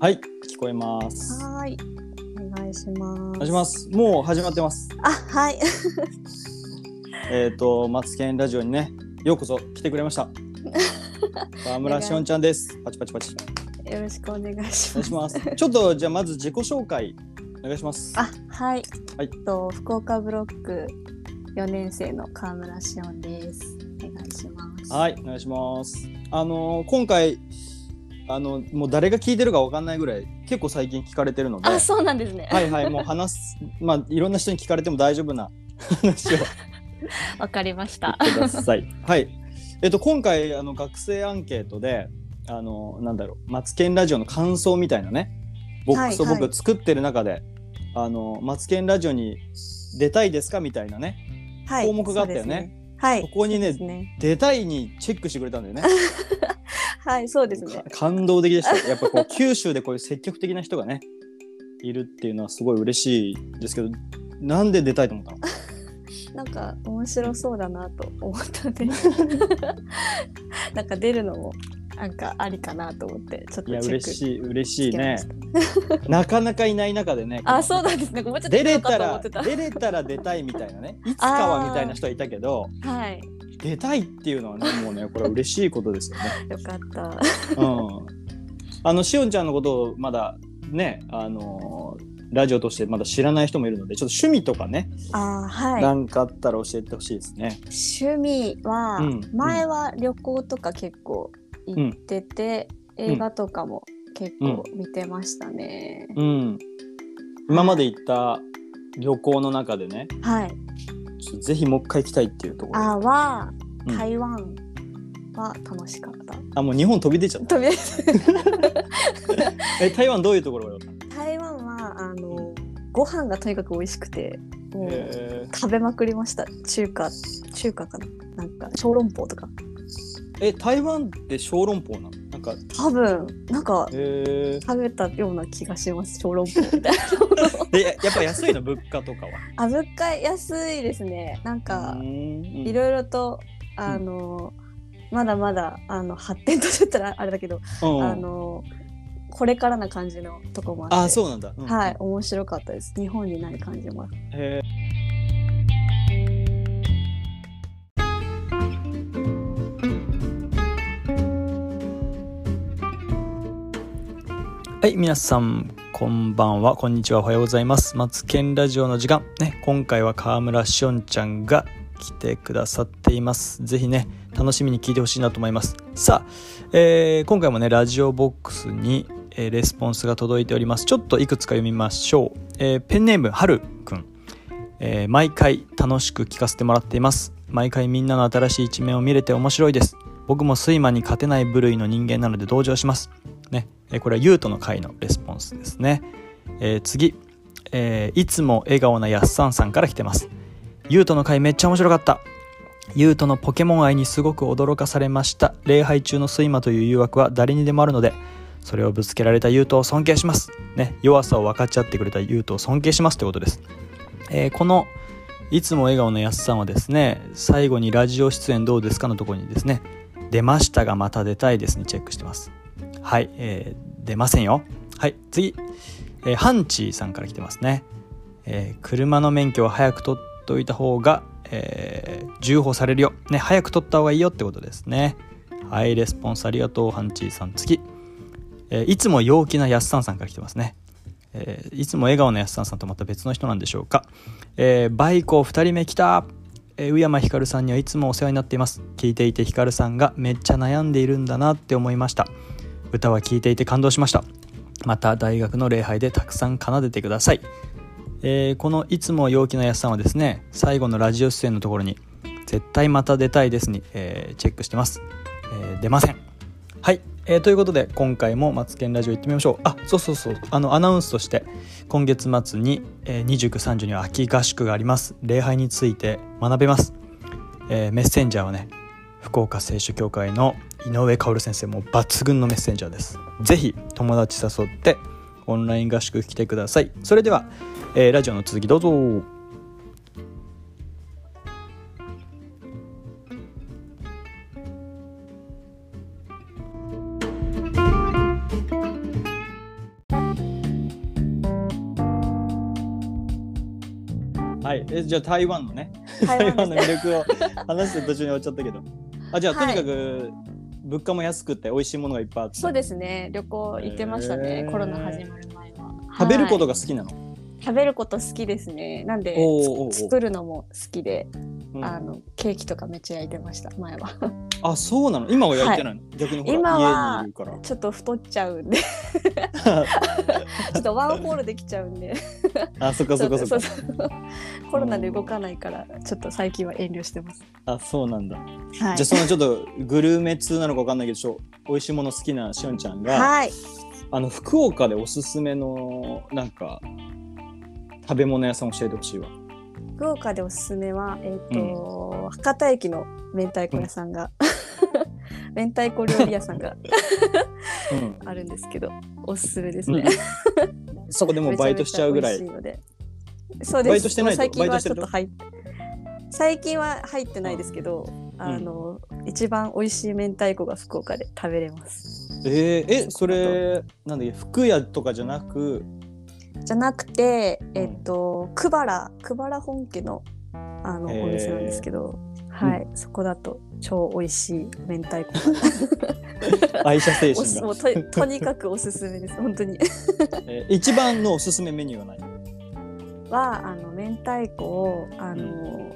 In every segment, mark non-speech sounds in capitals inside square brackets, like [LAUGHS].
はい、聞こえます。はーい。お願いします。お願いします。もう始まってます。あ、はい。[LAUGHS] えっ、と、マツケンラジオにね、ようこそ来てくれました。[LAUGHS] 川村しおんちゃんです。パチパチパチ。よろしくお願いしおます。願いします。ちょっと、じゃあ、まず自己紹介。お願いします。あ、はい。はいえっと福岡ブロック四年生の川村しおんです。お願いします。はい、お願いします。あのー今回。あの、もう誰が聞いてるかわかんないぐらい、結構最近聞かれてるので。あ、そうなんですね。はいはい、[LAUGHS] もう話す、まあ、いろんな人に聞かれても大丈夫な [LAUGHS] 話を [LAUGHS] わかりました。ください。はい。えっと今回あの学生アンケートであのなんだろうマツケンラジオの感想みたいなねボックスをはいはい僕作ってる中で、あのマツケンラジオに出たいですかみたいなねはい。項目があったよね。はい。ここにねね出たいにチェックしてくれたんだよね。はい、そうですね。か。感動的でした。やっぱこう [LAUGHS] 九州でこういう積極的な人がねいるっていうのはすごい嬉しいですけどなんで出たいと思ったの？[LAUGHS] なんか面白そうだなと思ったんで [LAUGHS] なんか出るのもなんかありかなと思ってちょっといやチェック嬉しい嬉しいね。なかなかいない中でね。あそうなんですね。もうちょっと出れたら出れたら出たいみたいなね。いつかはみたいな人はいたけどはい出たいっていうのはねもうね [LAUGHS] これは嬉しいことですよね。よかった。うん、あのしおんちゃんのことをまだねあのーラジオとしてまだ知らない人もいるのでちょっと趣味とかね、あーはい。なんかあったら教えてほしいですね。趣味は、うん前は旅行とか結構行ってて、ん。映画とかも結構見てましたね、うん、今まで行った旅行の中でねはいぜひもう一回行きたいっていうところ。あはうん。台湾は楽しかった、あもう日本飛び出ちゃった。とりあえずえ台湾どういうところが良かった台湾はあのご飯がとにかく美味しくてもうえ。食べまくりました。中華中華かな。なんか小籠包とか。ーえ台湾って小籠包なの？か。多分なんかえー。食べたような気がします小籠包みたいなでややっぱ安いの物価とかは？[LAUGHS] あ物価安いですね。なんかいいろいろとあの、まだまだあの発展途上ったらあれだけど、ろあのこれからな感じのとこもあって。あそうなんだ。うん。はい面白かったです。日本にない感じもへーはい皆さんこんばんは。こんにちは。おはようございます。マツケンラジオの時間。ね今回は川村しおんちゃんが来てくださっています。ぜひね楽しみに聞いてほしいなと思います。さあ、えー今回もねラジオボックスに、えーレスポンスが届いております。ちょっといくつか読みましょう、えーペンネームはるくん。え毎回楽しく聞かせてもらっています。毎回みんなの新しい一面を見れて面白いです。僕も睡魔に勝てない部類の人間なので同情します。ね、えーこれはユートの回のレスポンスですね、えー次、えーいつも笑顔なやっさんさんから来てます。ユートの回めっちゃ面白かった。ユートのポケモン愛にすごく驚かされました。礼拝中の睡魔という誘惑は誰にでもあるのでそれをぶつけられたユートを尊敬します。ね。弱さを分かち合ってくれたユートを尊敬しますということです。えーこの「いつも笑顔のやすさん」はですね最後にラジオ出演どうですかのところにですね「出ましたがまた出たいです」にチェックしてます。はい、えー出ませんよ。はい次、えーハンチーさんから来てますね、えー車の免許は早く取っといた方が、えー重宝されるよ。ね早く取った方がいいよってことですね。はいレスポンスありがとうハンチーさん。次、えーいつも陽気なやっさんさんから来てますね。えーいつも笑顔のやすさんさんとまた別の人なんでしょうか、えーバイコ2人目来た、え宇山ひかるさんにはいつもお世話になっています。聞いていてひかるさんがめっちゃ悩んでいるんだなって思いました。歌は聞いていて感動しました。また大学の礼拝でたくさん奏でてください、えーこのいつも陽気なやすさんはですね最後のラジオ出演のところに絶対また出たいですに、えーチェックしてます、えー出ません。はい、えーということで今回もマツケンラジオ行ってみましょう。あそうそうそう。あのアナウンスとして今月末に、えー、29、30には秋合宿があります。礼拝について学べます、えーメッセンジャーはね福岡聖書協会の井上薫先生も抜群のメッセンジャーです。是非友達誘ってオンライン合宿来てください。それでは、えー、ラジオの続きどうぞ。はい、えじゃあ台湾のね、台湾の [LAUGHS] 魅力を話して途中に終わっちゃったけど。あじゃあ、はい。とにかく物価も安くて美味しいものがいっぱいあって。そうですね。旅行行ってましたね、へー。コロナ始まる前は。食べることがが好きなの、食べること好きですね。なんで作るのも好きで、うん。あのケーキとかめっちゃ焼いてました前は。あそうなの？今は焼いてないの、逆にほら今は家にいるから。ちょっと太っちゃうんで。[LAUGHS] [LAUGHS] ちょっとワンホールできちゃうんであそっかそっかそっか。コロナで動かないからちょっと最近は遠慮してます。あそうなんだ、はい。じゃあそのちょっとグルメ通なのかわかんないけど美味しいもの好きなしおんちゃんが、はい。あの福岡でおすすめのなんか食べ物屋さん教えてほしいわ。福岡でおすすめはえっ、と、博多駅の明太子屋さんが、明太子料理屋さんがうん。あるんですけどおすすめですね、そこでもう [LAUGHS] バイトしちゃうぐらい。ので。そうです。バイトしてないと最近はちょっと入っ最近は入ってないですけど、あの一番美味しい明太子が福岡で食べれます。えー、えそれなんだっけ福屋とかじゃなく？じゃなくてえっ、と久原久原本家のあのお店なんですけどはい、そこだと超美味しい明太子が。[LAUGHS] 愛車精神が、もうととにかくおすすめです。本当に。[LAUGHS] えー一番のおすすめメニューは何？はあの明太子をあの、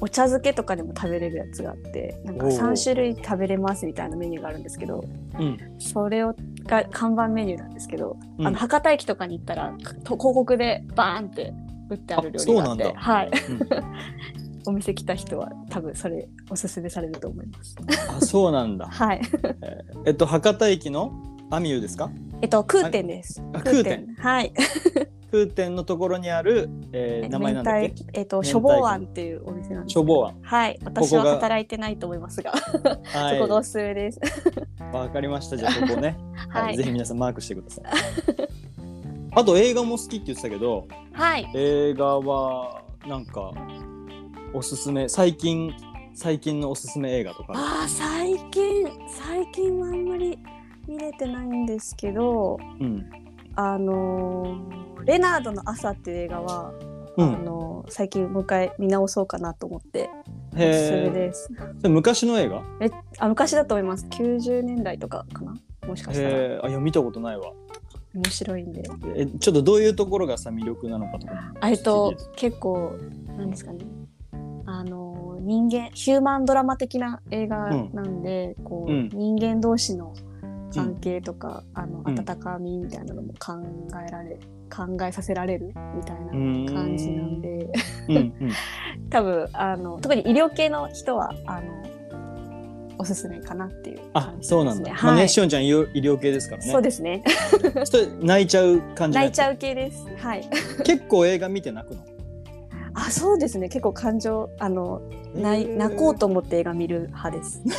お茶漬けとかでも食べれるやつがあってなんかおう3種類食べれますみたいなメニューがあるんですけどうん。それをが看板メニューなんですけど、うん。あの博多駅とかに行ったらと広告でバーンって売ってある料理があって。あそうなんだ。はい、うんお店来た人は多分それおすすめされると思います。あそうなんだ [LAUGHS] はい。えっと博多駅のアミューですか？えっと空店です。あ空店。はい。[LAUGHS] 空店のところにある、えー名前なんだっけ？えっと明太子処方庵っていうお店なんですけど。処方庵はい。私は働いてないと思いますが、はい [LAUGHS] そこがおすすめです。わかりましたじゃあここね、はいはいぜひ皆さんマークしてくださいあと映画も好きって言ってたけどはい。映画はなんかおすすめ。最近最近のおすすめ映画とか。ああ最近最近はあんまり見れてないんですけど、うん。あのーレナードの朝っていう映画は、あうん。のー最近もう一回見直そうかなと思っておすすめです。昔の映画？えあ昔だと思います。90年代とかかな？もしかしたら。あいや見たことないわ。面白いんで。えちょっとどういうところがさ魅力なのかとかあえっと結構なんですかねあの人間ヒューマンドラマ的な映画なんで、こううん人間同士の関係とか、あのうん温かみみたいなのも考えられ考えさせられるみたいな感じなんで。うんうん。[LAUGHS] 多分あの特に医療系の人はあのおすすめかなっていうね。そうなんだ、はい、まあねしおんちゃん医療系ですからね。そうですね。[LAUGHS] 泣いちゃう感じう。泣いちゃう系です。はい。[LAUGHS] 結構映画見て泣くの？あ、そうですね。結構感情あの泣い泣こうと思って映画見る派です。[LAUGHS]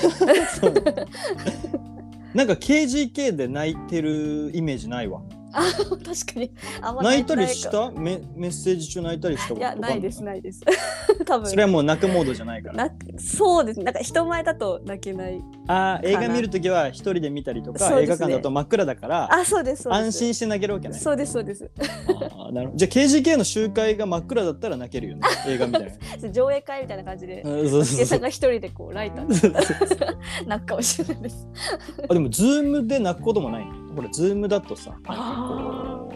なんか KGK で泣いてるイメージないわあ、確かに。泣いたりしかたメメッセージ中泣いたりしたこと？いや、ないです、ないです。[LAUGHS] 多分それはもう泣くモードじゃないからなそうです。なんか人前だと泣けない。あー映画見るときは一人で見たりとか、映画館だと真っ暗だからあ、そうです。そうです安心して泣けるわけねそうです、そうです。あーなるほどじゃあ KGK の集会が真っ暗だったら泣けるよね [LAUGHS] 映画みたいな上映会みたいな感じで。助さんが一人でこうライターで [LAUGHS] 泣くかもしれないです。あでもズームで泣くこともないほらズームだとさあう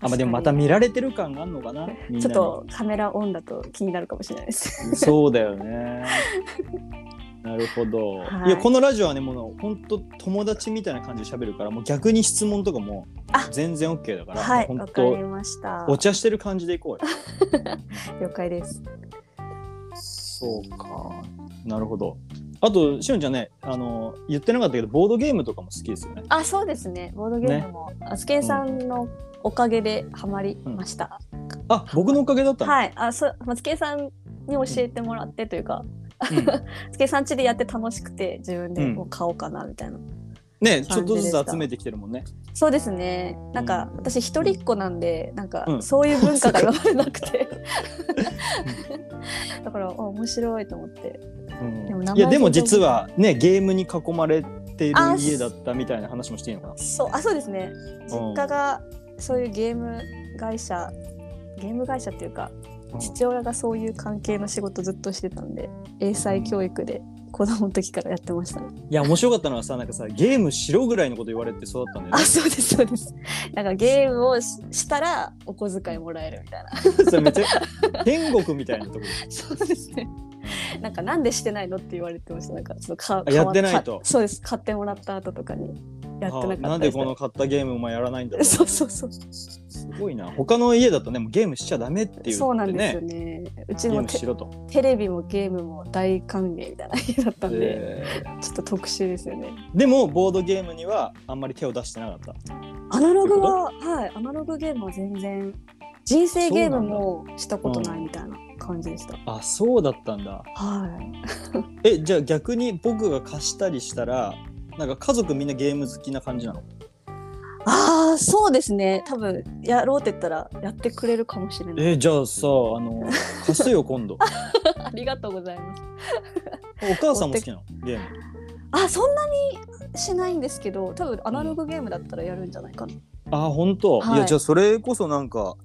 あまあでもまた見られてる感があるのかなちょっとカメラオンだと気になるかもしれないです。そうだよね。[LAUGHS] なるほど。はいい、やこのラジオはねもう本当友達みたいな感じで喋るからもう逆に質問とかもあ全然 OK だから、はい、本わかり当ました。お茶してる感じでいこうよ。[LAUGHS] 了解です。そうか。なるほど。あとしおんちゃんねあの言ってなかったけどボードゲームとかも好きですよね。あ、そうですね。ボードゲームも、あつけんさんのおかげでハマりました。あ僕のおかげだったの？はい、あ、そう、まつけんさんに教えてもらってというか、うんつけんさん家でやって楽しくて、自分でもう買おうかなみたいな。ねちょっとずつ集めてきてるもんね。そうですね。なんか、うん私一人っ子なんで、なんか、うんそういう文化が今までなくて。[LAUGHS] [LAUGHS] だから、あ面白いと思って。うんでもいやでも実はねゲームに囲まれてるあ家だったみたいな話もしていいのかな。そう、あ、そうですね。実家がそういうゲーム会社、ゲーム会社っていうか、父親がそういう関係の仕事ずっとしてたんで英才教育で子供の時からやってましたね。いや面白かったのはさなんかさゲームしろぐらいのこと言われて育ったんだよあねそうですそうです。なんかゲームをししたらお小遣いもらえるみたいな。[LAUGHS] それめっちゃ天国みたいなところそうですね。なんかなんでしてないのって言われてました。なんかそのかあやってないとかそうです。買ってもらった後とかにやってなかったなんでこの買ったゲームお前やらないんだろう。そうそうそう。すごいな。他の家だとねもうゲームしちゃダメって言ってね。そうなんですよね。うちもテレビもゲームも大歓迎みたいな家だったんで、えちょっと特殊ですよね。ーでもボードゲームにはあんまり手を出してなかった。アナログははい。アナログゲームは全然人生ゲームもしたことないみたいな感じでした。あそうだったんだ。はい。[LAUGHS] えじゃあ逆に僕が貸したりしたらなんか家族みんなゲーム好きな感じなの？ああそうですね。多分やろうって言ったらやってくれるかもしれない。えじゃあさあの貸すよ [LAUGHS] 今度。ありがとうございます。お母さんも好きなの？ゲーム。あそんなにしないんですけど多分アナログゲームだったらやるんじゃないかな。あ本当、はい。い、やじゃあそれこそなんか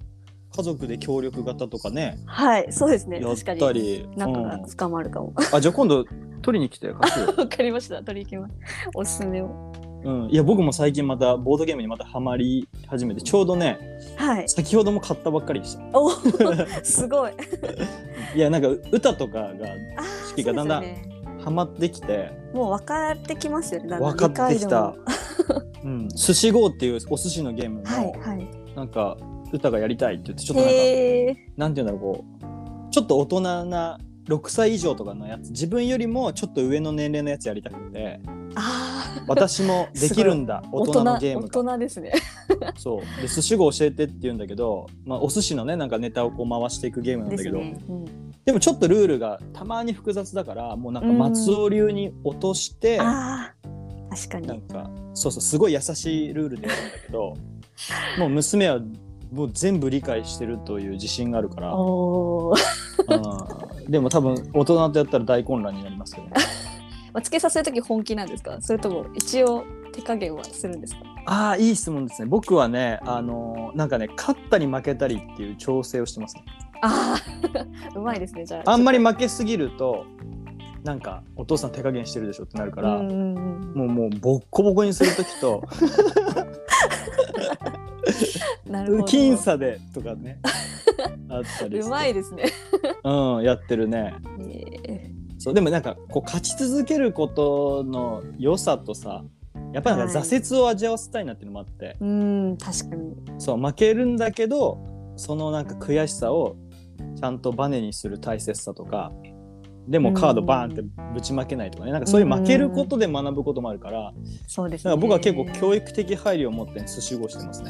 家族で協力型とかね。はいそうですね。やったり。仲がうん。捕まるかも。あじゃあ今度取りに来てよ、[LAUGHS] わかりました。取り行きます。おすすめを。うん、いや僕も最近またボードゲームにまたハマり始めてちょうどねはい。先ほども買ったばっかりでした。おすごい。[LAUGHS] いやなんか歌とかが好きがだんだんハマってきて。もう分かってきますよね。だんだん。分かってきた。うん、寿司 GO っていうお寿司のゲームの、はいはい。なんか歌がやりたいって言ってちょっとなんかへえ。なんていうんだろうこうちょっと大人な6歳以上とかのやつ自分よりもちょっと上の年齢のやつやりたくてああ。私もできるんだ [LAUGHS] 大人のゲーム大が人ですね。[LAUGHS] そうで寿司 GO 教えてって言うんだけど、まあ、お寿司のねなんかネタをこう回していくゲームなんだけどで,、ね。うんもちょっとルールがたまに複雑だからもうなんか松尾流に落として、ああ。確かに。なんかそうそうすごい優しいルールでやるんだけどもう娘はもう全部理解してるという自信があるから、でも多分大人とやったら大混乱になりますけどねまあつけさせるとき本気なんですか？それとも一応手加減はするんですか？ああいい質問ですね僕はねあのーなんかね勝ったり負けたりっていう調整をしてますねああ。[LAUGHS] うまいですね。じゃあ。あんまりま負けすぎるとなんかお父さん手加減してるでしょってなるか、から。もうもうボッコボコにする時と [LAUGHS] [LAUGHS] なるほど。僅差でとかね [LAUGHS] あったりうまいですね。うんやってるねえそうでもなんかこう勝ち続けることの良さとさやっぱりなんかはい挫折を味わわせたいなっていうのもあって、ーうん確かに。そう負けるんだけどそのなんか悔しさをちゃんとバネにする大切さとかでもカードバーンってぶちまけないとかねなんかそういう負けることで学ぶこともあるからそうですね。だから僕は結構教育的配慮を持って寿司語してますね。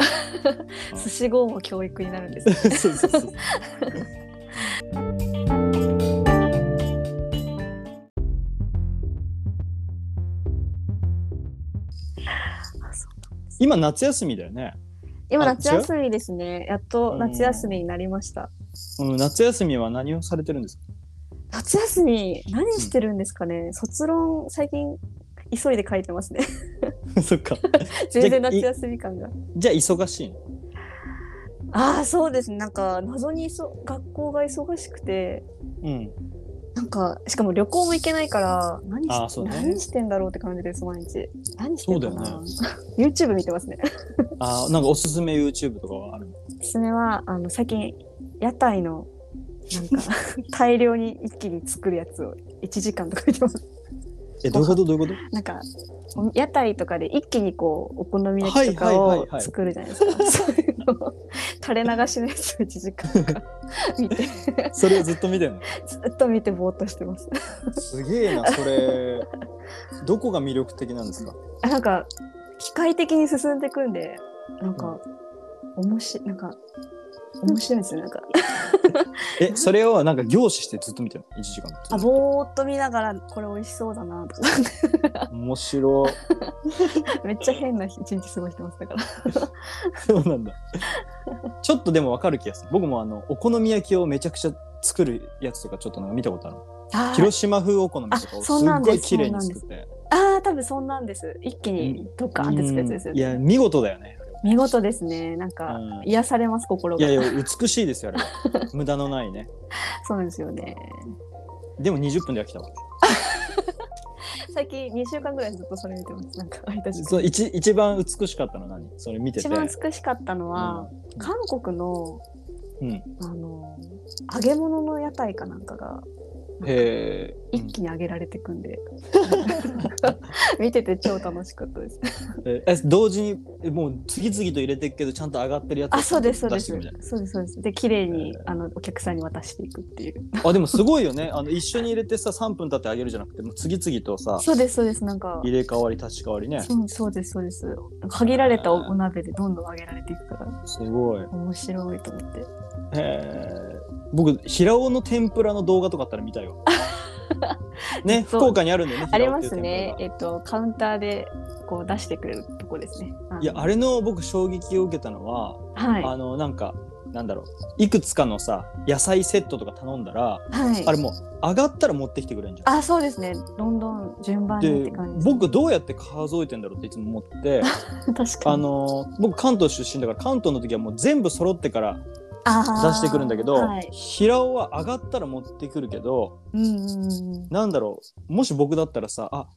寿司号も教育になるんですね。[LAUGHS] そうそうそう今夏休みだよね、今あ夏休みですね。やっと夏休みになりました。うん、夏休みは何をされてるんですか？夏休み何してるんですかね？卒論最近急いで書いてますね。[LAUGHS] そっか [LAUGHS] 全然夏休み感が。じゃあ忙しいの？ああそうですね。なんか謎にそ学校が忙しくて。うんなんかしかも旅行も行けないから何しね何してんだろうって感じです毎日何してんかな、そうだよ [LAUGHS] YouTube 見てますねあなんかおすすめ YouTube とかはあるの？おすすめはあの最近屋台のなんか [LAUGHS] 大量に一気に作るやつを1時間とか見てます。えどういうこと？どういうこと？なんかお屋台とかで一気にこうお好み焼きとかをはい作るじゃないですか、[LAUGHS] そういうのを垂れ流しのやつを1時間とか [LAUGHS] 見て。それをずっと見てんの？ずっと見てぼーっとしてます。すげえなそれ。どこが魅力的なんですか？あなんか機械的に進んでいくんでなんか、面白いなんか面白いんですよなんかえそれをなんか凝視してずっと見てるの？1時間あぼーっと見ながらこれ美味しそうだなと。か面白い。[LAUGHS] めっちゃ変な一日過ごしてますだから。[LAUGHS] そうなんだ。ちょっとでもわかる気がする。僕もあのお好み焼きをめちゃくちゃ作るやつとかちょっとなんか見たことある広島風お好みとかをあす。っごい綺麗に作って。あー多分そんなんです。一気にドッカーンってつくやつですよね、うん。いや見事だよね見事ですね。なんか、うん癒されます、心が。いやいや美しいですよあれは。[LAUGHS] 無駄のないね。そうなんですよね。でも20分で飽きたわ。[LAUGHS] 最近2週間ぐらいずっとそれ見てます。なんか、割と時間そう一一番美しかったの何？それ見てて。一番美しかったのは、うん。韓国の、うん。あの、揚げ物の屋台かなんかが、一気に揚げられてくんで、見てて超楽しかったです。ええ同時にえもう次々と入れていくけどちゃんと上がってるやつをあ、そうです、そうです。そうです、そうです。で、綺麗に、あの、お客さんに渡していくっていう。なあでもすごいよねあの一緒に入れてさ3分経ってあげるじゃなくてもう次々とさそうです、そうです。なんか、入れ替わり立ち替わりねそうそうです、そうです。限られたおお鍋でどんどん揚げられていくから、すごい面白いと思って。へえ僕平尾の天ぷらの動画とかあったら見たいわ [LAUGHS] ね福岡にあるんだよねありますね。がえっと、カウンターでこう出してくれるとこですね。のいやあれの僕衝撃を受けたのは、はい。あのなんかなんだろういくつかのさ野菜セットとか頼んだら、はい。あれもう上がったら持ってきてくれんじゃん。あ、そうですね。どんどん順番にっでて感じ僕どうやって数えてんだろうっていつも思って [LAUGHS] 確かに。あの僕関東出身だから関東の時はもう全部揃ってから出してくるんだけど、はい。平尾は上がったら持ってくるけどうんうんうん。なんだろうもし僕だったらさあ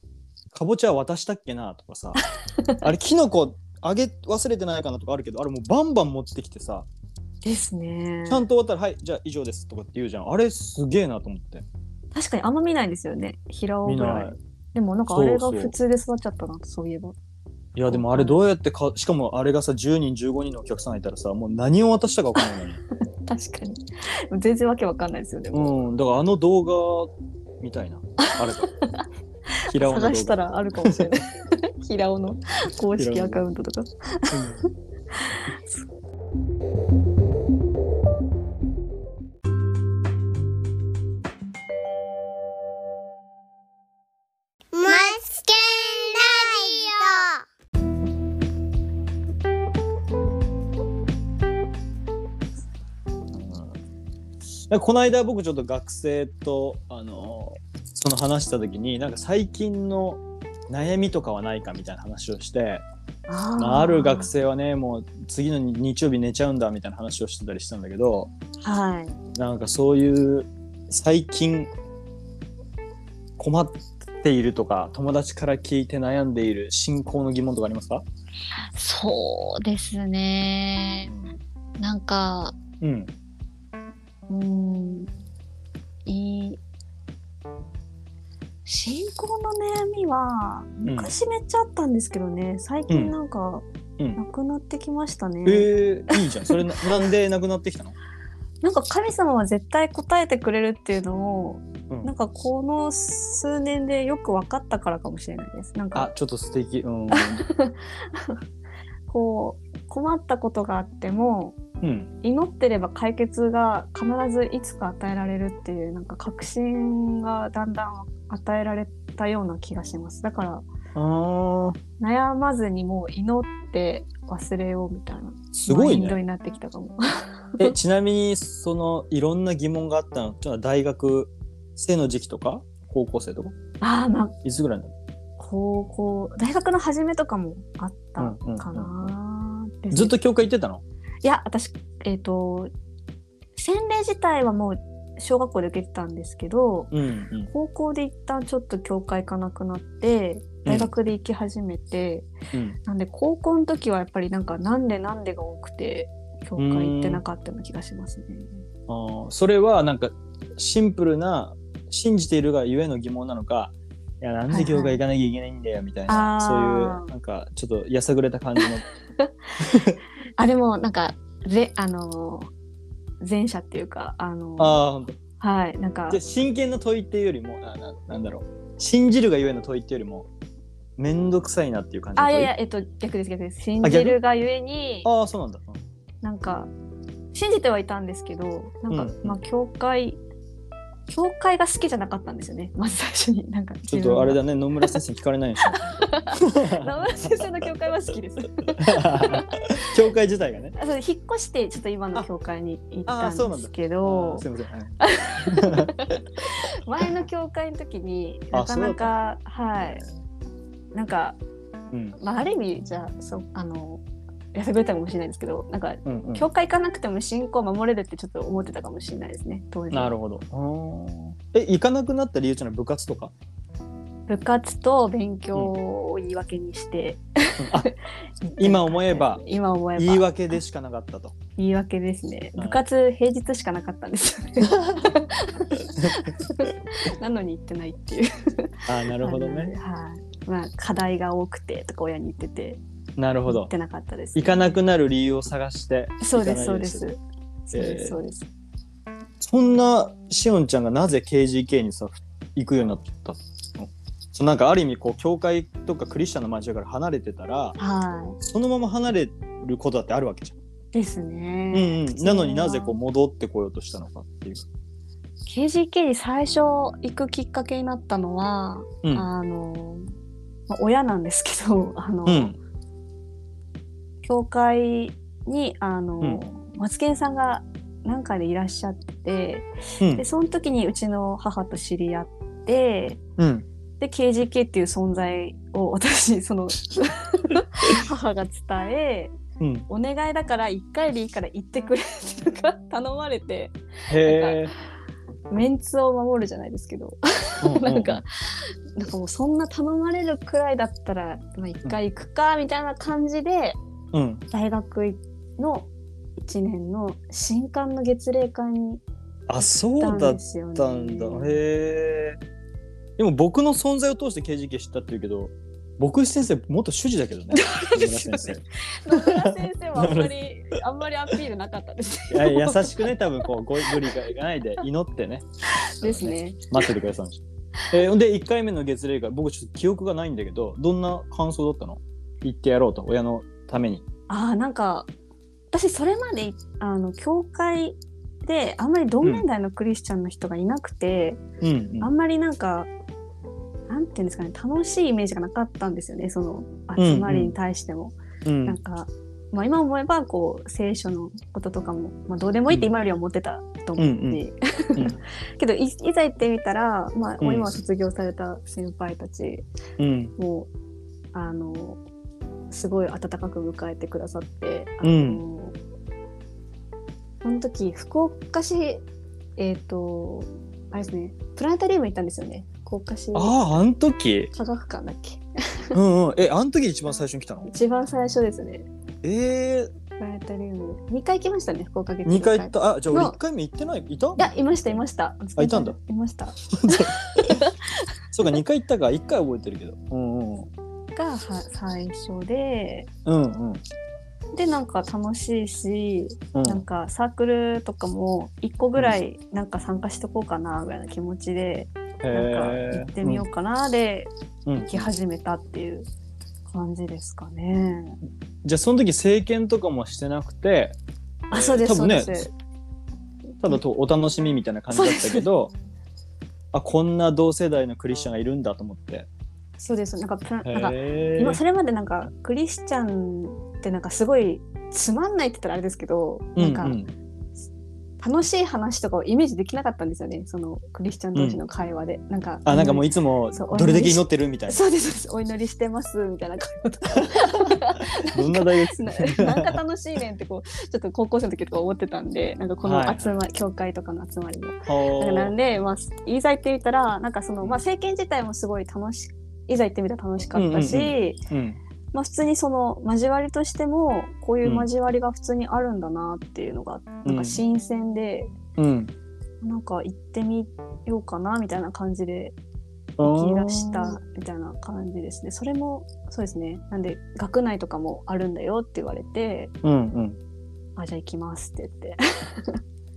かぼちゃ渡したっけなとかさ [LAUGHS] あれきのこあげ忘れてないかなとかあるけどあれもうバンバン持ってきてさですねち。ゃんと終わったら「はいじゃあ以上です」とかって言うじゃんあれすげえなと思って確かにあんま見ないですよね。平尾見ぐら。ないいでもなんかあれが普通で育っちゃったなと、そういえば。いやでもあれどうやってかしかもあれがさ10人15人のお客さんがいたらさもう何を渡したか分かんないのに [LAUGHS] 確かに。全然わけわかんないですよね。もううんだからあの動画みたいなあれば [LAUGHS] 平尾の動画探したらあるかもしれない。[LAUGHS] 平尾の公式アカウントとか。マツケンうんこの間僕ちょっと学生とあのその話した時になんか最近の悩みとかはないかみたいな話をしてあまあ、ある学生はねもう次の日曜日寝ちゃうんだみたいな話をしてたりしたんだけどはい。なんかそういう最近困っているとか友達から聞いて悩んでいる信仰の疑問とかありますか？そうですね。なんか、うんうーん。いい。信仰の悩みはん昔めっちゃあったんですけどね、最近なんかうん。なくなってきましたね、えー、いいじゃん。それな [LAUGHS] なんでなくなってきたの、なんか神様は絶対答えてくれるっていうのをうん。なんかこの数年でよく分かったからかもしれないです。なんあかちょっと素敵。うん、[LAUGHS] こう困ったことがあってもうん、祈ってれば解決が必ずいつか与えられるっていうなんか確信がだんだん与えられたような気がします。だから悩まずにもう祈って忘れようみたいな。すごいね。になってきたかも。[LAUGHS] えちなみにそのいろんな疑問があったのってのは大学生の時期とか高校生とか？ああまあいつぐらいなの？高校大学の初めとかもあったかな、ですずっと教会行ってたの？いや私えっ、と洗礼自体はもう小学校で受けてたんですけどうんうん。高校で一旦ちょっと教会行かなくなって大学で行き始めて、うん。なんで高校の時はやっぱりなんかなんでなんでが多くて教会行ってなかったような気がしますね。あーそれはなんかシンプルな信じているがゆえの疑問なのかいやなんで教会行かなきゃいけないんだよみたいな、あー。そういうなんかちょっとやさぐれた感じの [LAUGHS] あでもなんかぜあの前者っていうかあのあはいなんか。じゃあ真剣な問いっていうよりもあななんだろう。信じるがゆえの問いっていうよりもめんどくさいなっていう感じあいやいやえっと逆です逆です。信じるがゆえにああそうなんだ。なんか信じてはいたんですけどなんか、うん。まあ教会教会が好きじゃなかったんですよね。まず最初に。なんかちょっとあれだだね。野村先生に聞かれないよ [LAUGHS] 野村先生の教会は好きです。[LAUGHS] 教会自体がね。あそう引っ越してちょっと今の教会に行ったんですけあどーすいません、はい。[LAUGHS] 前の教会の時にあなかなかはい。なんか、うん。まあ、ある意味じゃあそうあのやってくれたかもしれないですけどなんかうんうん。教会行かなくても信仰を守れるってちょっと思ってたかもしれないですね当時。なるほど。え行かなくなった理由っていうのは部活とか？部活と勉強を言い訳にして、あ [LAUGHS] 今思えば今思えば。言い訳でしかなかったと。言い訳ですね。はい部活平日しかなかったんですよね。[LAUGHS] なのに行ってないっていう。あなるほどね。はい、まあ課題が多くてとか親に言っててなるほど。行ってなかったです、行かなくなる理由を探してそうですそうです。そうです、えー。そうです。そんなしおんちゃんがなぜ KGK にさ行くようになったの？そうなんかある意味こう教会とかクリスチャンの街から離れてたらはそのまま離れることだってあるわけじゃん。いですうんね、うん、なのになぜこう戻ってこようとしたのかっていう。KGK に最初行くきっかけになったのは、うん。あの、まあ、親なんですけどあの、うん教会にあの、うん。マツケンさんが何かでいらっしゃっててうん。でその時にうちの母と知り合ってうん。で KGK っていう存在を私 [LAUGHS] その [LAUGHS] 母が伝えうん、お願いだから1回でいいから行ってくれとか頼まれて。メンツを守るじゃないですけど。[LAUGHS] なんか、なんかもうそんな頼まれるくらいだったら、まあ、一回行くかみたいな感じで、うん、大学の1年の新刊の月例会にあそうだっんですよね。たんだ。へえ。でも僕の存在を通して KGK 知ったっていうけど牧師先生元主事だけどね。野村先生。野村先生はあんまりあんまりアピールなかったですいや優しくね多分こうご無理がないで祈ってねですね。待っててください。えー、で1回目の月例会僕ちょっと記憶がないんだけどどんな感想だったの？言ってやろうと親のために。ああなんか私それまであの教会であんまり同年代のクリスチャンの人がいなくて、うんうん。あんまりなんかなんていうんですかね楽しいイメージがなかったんですよねその集まりに対しても。うんなんか、まあ、今思えばこう聖書のこととかも、まあ、どうでもいいって今よりは思ってたと思って、うんうん。[LAUGHS] けどいいざ行ってみたら、まあ、今は卒業された先輩たちうん。もうあのすごい温かく迎えてくださってあうの、その時福岡市えっ、とあれですねプラネタリウム行ったんですよね。福岡市あああん時？科学館だっけ？うんうん。えあん時一番最初に来たの？[LAUGHS] 一番最初ですね。えプラネタリウム。2回来ましたね福岡月ー、2回行った？あじゃあ俺の1回目行ってない？いた？いやいましたいました。あいたんだ。いました。[LAUGHS] そうか2回行ったか。1回覚えてるけど。うんうんがは最初で。うんうん。でなんか楽しいし、うん。なんかサークルとかも1個ぐらいなんか参加しとこうかなぐらいな気持ちで、なんか行ってみようかなでうんうん。行き始めたっていう感じですかね。じゃあその時政権とかもしてなくてあそうです多分ねそうです。ただとお楽しみみたいな感じだったけどあこんな同世代のクリスチャンがいるんだと思ってそうです。なんかなんかへ今それまでなんかクリスチャンってなんかすごいつまんないって言ったらあれですけど、なんか楽しい話とかをイメージできなかったんですよね。そのクリスチャン同士の会話で、なんかあなんかもういつもどれだけ祈ってるみたいな。そうです。そうですお祈りしてますみたいな会話とか。どんな大学ななんか楽しいねんってこうちょっと高校生の時とか思ってたんでなんかこのはい。集まり、教会とかの集まりも。なんかなんで、まあ、いざ行ってみたらなんかその、まあ、政権自体もすごい楽しいざ行ってみたら楽しかったし、うんうんまあ、普通にその交わりとしてもこういう交わりが普通にあるんだなっていうのが、なんか新鮮で、うんなんか行ってみようかなみたいな感じで行き出したみたいな感じですね。それもそうですね。なんで学内とかもあるんだよって言われて、うんうんあじゃあ行きますって言って。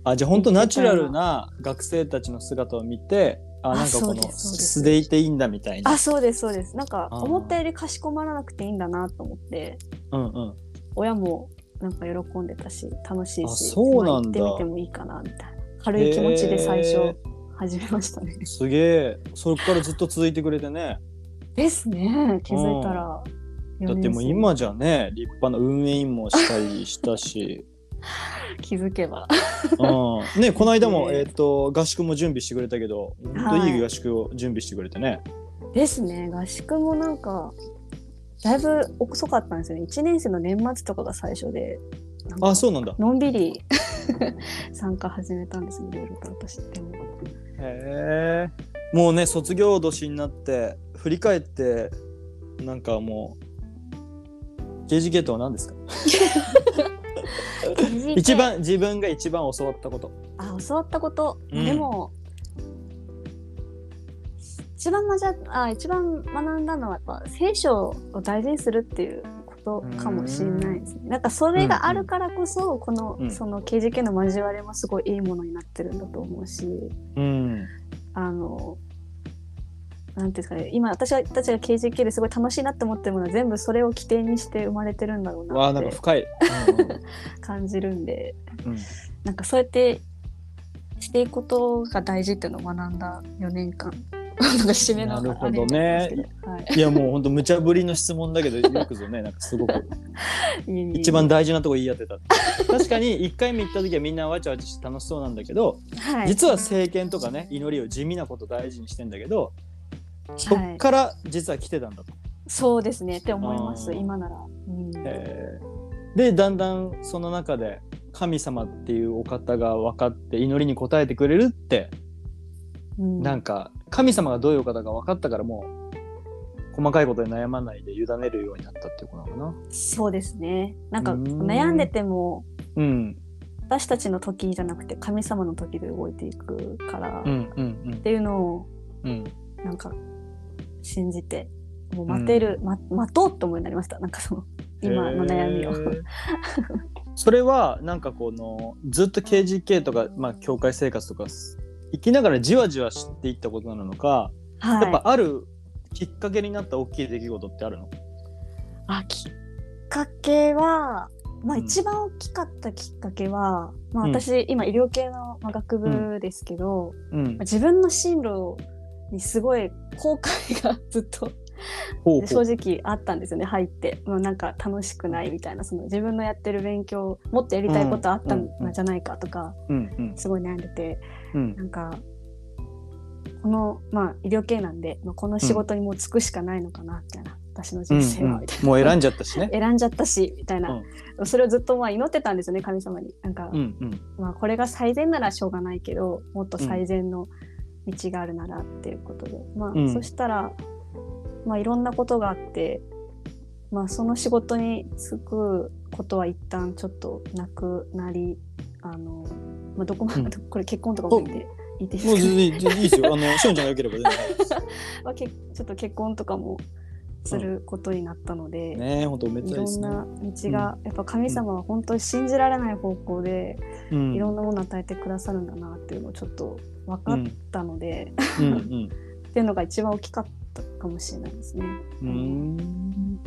あじゃあ本当ナチュラルな学生たちの姿を見てああなんかこの素でいていいんだみたいな。あそうですそうです。なんか思ったよりかしこまらなくていいんだなと思って、うんうん。親もなんか喜んでたし楽しいあし、そうなんだ。まあ行ってみてもいいかなみたいな。軽い気持ちで最初始めましたね。すげえ。そこからずっと続いてくれてね。ですね。気づいたら。だってもう今じゃね立派な運営員もしたりしたし、[LAUGHS] 気づけば。うん、ねこの間も、ね。えっと合宿も準備してくれたけど本当い。い合宿を準備してくれてね、ですね。合宿もなんかだいぶ遅かったんですよね。1年生の年末とかが最初であそうなんだ。のんびり [LAUGHS] 参加始めたんですね。いろいろと私でも。へえもうね卒業年になって振り返ってなんかもう KGK とは何ですか？[LAUGHS] 一番自分が一番教わったこと。あ教わったこと、うん。でも一番まじゃあ一番学んだのはやっぱ聖書を大事にするっていうことかもしれないですね。なんかそれがあるからこそ、この、うん。その KGK の交わりもすごいいいものになってるんだと思うし。うん。あのなんていうんですかね。今私たちが KGK ですごい楽しいなって思ってるものは全部それを起点にして生まれてるんだろうわあなってなんか深い、[LAUGHS] 感じるんで。うん。うんなんかそうやってしていくことが大事っていうのを学んだ4年間。[LAUGHS] なるほどね。はい。いやもうほんと無茶ぶりの質問だけどよくぞねなんかすごく。[LAUGHS] 一番大事なとこ言い当てた確かに1回目行った時はみんなわちゃわちゃして楽しそうなんだけど、はい、実は聖剣とかね祈りを地味なこと大事にしてんだけどそはいっから実は来てたんだと。そうですね。って思います。今なら、うん。えー。でだんだんその中で神様っていうお方が分かって祈りに応えてくれるって、うん。なんか神様がどういうお方が分かったからもう細かいことで悩まないで委ねるようになったっていうことなのかな。そうですね。なんかうん。悩んでてもうん。私たちの時じゃなくて神様の時で動いていくから、っうんうん。ていうのをなんか信じてもう待てる、ま待とうって思いになりました。なんかその今の悩みを。[LAUGHS] それはなんかこのずっと KGK とか、まあ、教会生活とか生きながらじわじわ知っていったことなのか、はい。やっぱあるきっかけになった大きい出来事ってあるの？あきっかけは、まあ、うん。一番大きかったきっかけは、まあ、うん。私、今医療系のまあ学部ですけど、うん。まあ、自分の進路にすごい後悔がずっと正う直あったんですよね入って。もうなんか楽しくないみたいなその自分のやってる勉強もっとやりたいことあったうんうんうん。んじゃないかとかうんうん。すごい悩んでてうん。なんかこのまあ医療系なんで、まあ、この仕事にもう就くしかないのかなみたいな、私の人生うんうん。はみたいな。もう選んじゃったしね。[LAUGHS] 選んじゃったしみたいな、それをずっとまあ祈ってたんですよね神様に。なんか、うんうん。まあ、これが最善ならしょうがないけどもっと最善の道があるならっていうことで、まあ、うんそしたら、まあ、いろんなことがあって、まあ、その仕事に就くことは一旦ちょっとなくなりあの、まあ、どこまで、うんこれ結婚とかも言っていいですもうか、全然いいですよ。あの [LAUGHS] しおんちゃんが良ければ全然。[LAUGHS] まあ、けちょっと結婚とかもすることになったので。ねえ本当おめでいたいね。ろんな道が、やっぱ神様は本当に信じられない方向で、うんいろんなものを与えてくださるんだなっていうのをちょっと分かったので、うんうん [LAUGHS] っていうのが一番大きかったかもしれないですね。うん。うん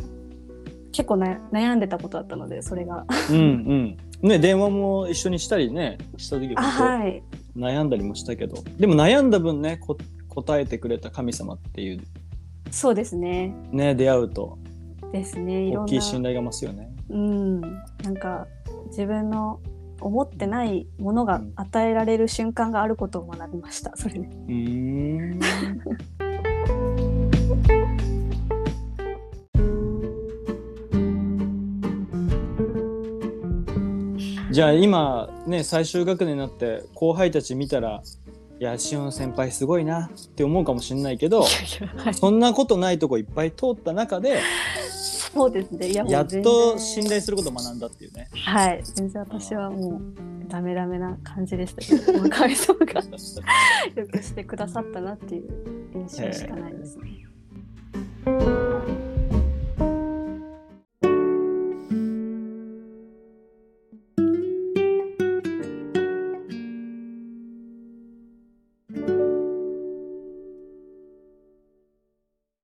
結構な悩んでたことだったのでそれが。うんうん。[LAUGHS] ね電話も一緒にしたりねした時あははい。悩んだりもしたけど。でも悩んだ分ねこ答えてくれた神様っていう。そうですね。ね出会うと。ですね大きい信頼が増すよね。うん。なんか自分の思ってないものが与えられる瞬間があることを学びました。それで。じゃあ今ね最終学年になって後輩たち見たら「いやしおん先輩すごいな」って思うかもしれないけどはい。そんなことないとこいっぱい通った中でそうですねいややっ全と然信頼することを学んだっていうね。はい全然私はもうダメダメな感じでしたけど、まあ神様が [LAUGHS] よくしてくださったなっていう印象しかないですね。